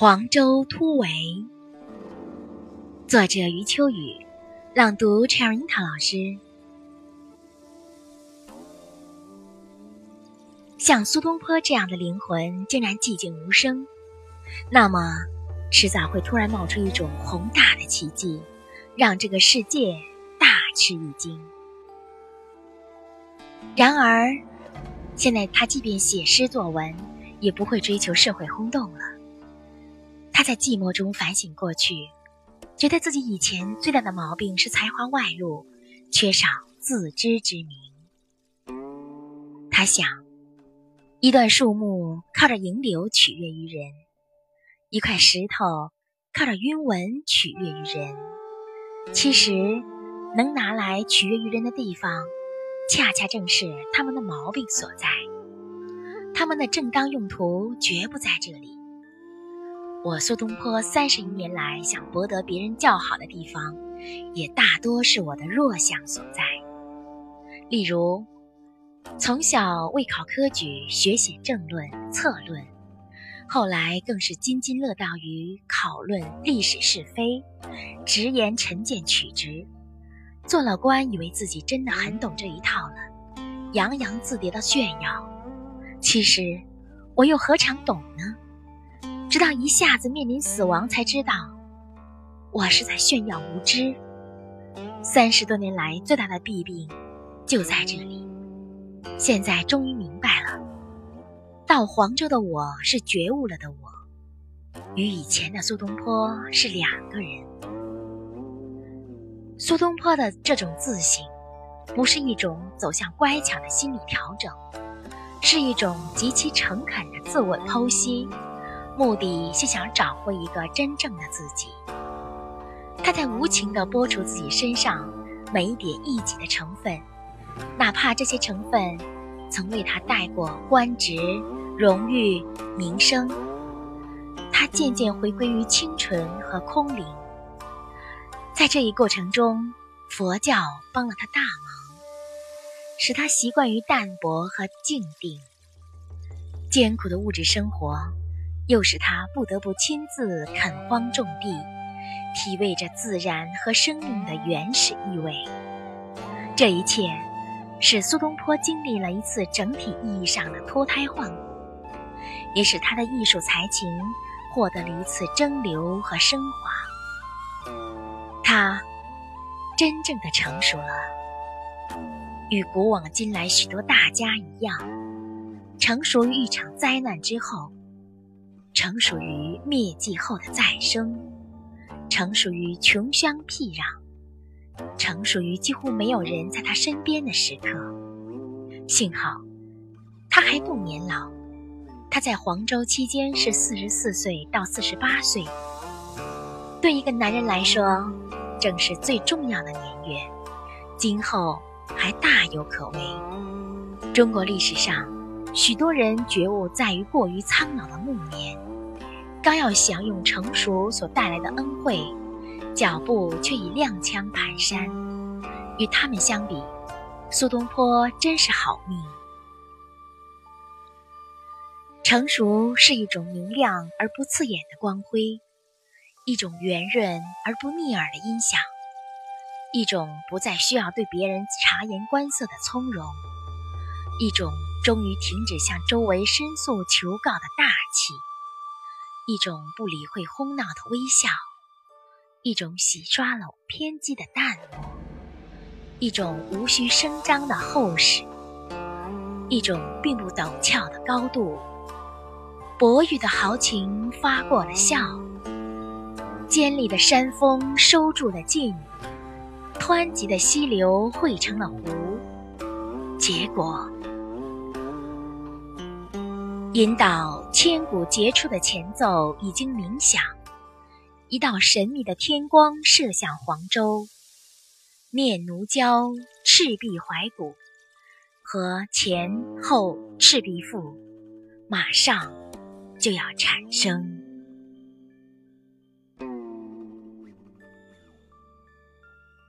黄州突围，作者余秋雨，朗读陈尔樱桃老师。像苏东坡这样的灵魂，竟然寂静无声，那么迟早会突然冒出一种宏大的奇迹，让这个世界大吃一惊。然而，现在他即便写诗作文，也不会追求社会轰动了。在寂寞中反省过去，觉得自己以前最大的毛病是才华外露，缺少自知之明。他想，一段树木靠着迎流取悦于人，一块石头靠着晕纹取悦于人。其实，能拿来取悦于人的地方，恰恰正是他们的毛病所在。他们的正当用途绝不在这里。我苏东坡三十余年来想博得别人叫好的地方，也大多是我的弱项所在。例如，从小为考科举学写政论、策论，后来更是津津乐道于讨论历史是非，直言陈见曲直。做了官，以为自己真的很懂这一套了，洋洋自得的炫耀。其实，我又何尝懂呢？直到一下子面临死亡，才知道我是在炫耀无知。三十多年来最大的弊病就在这里，现在终于明白了。到黄州的我是觉悟了的我，与以前的苏东坡是两个人。苏东坡的这种自省，不是一种走向乖巧的心理调整，是一种极其诚恳的自我剖析。目的是想找回一个真正的自己。他在无情地剥除自己身上每一点异己的成分，哪怕这些成分曾为他带过官职、荣誉、名声。他渐渐回归于清纯和空灵。在这一过程中，佛教帮了他大忙，使他习惯于淡泊和静定。艰苦的物质生活。又使他不得不亲自垦荒种地，体味着自然和生命的原始意味。这一切，使苏东坡经历了一次整体意义上的脱胎换骨，也使他的艺术才情获得了一次蒸馏和升华。他真正的成熟了，与古往今来许多大家一样，成熟于一场灾难之后。成熟于灭迹后的再生，成熟于穷乡僻壤，成熟于几乎没有人在他身边的时刻。幸好，他还不年老。他在黄州期间是四十四岁到四十八岁，对一个男人来说，正是最重要的年月，今后还大有可为。中国历史上。许多人觉悟在于过于苍老的暮年，刚要享用成熟所带来的恩惠，脚步却已踉跄蹒跚。与他们相比，苏东坡真是好命。成熟是一种明亮而不刺眼的光辉，一种圆润而不腻耳的音响，一种不再需要对别人察言观色的从容，一种。终于停止向周围申诉求告的大气，一种不理会哄闹的微笑，一种洗刷了偏激的淡漠，一种无需声张的厚实，一种并不陡峭的高度，薄玉的豪情发过了笑，尖利的山峰收住了劲，湍急的溪流汇成了湖，结果。引导千古杰出的前奏已经鸣响，一道神秘的天光射向黄州，念奴娇·赤壁怀古和前后赤壁赋马上就要产生。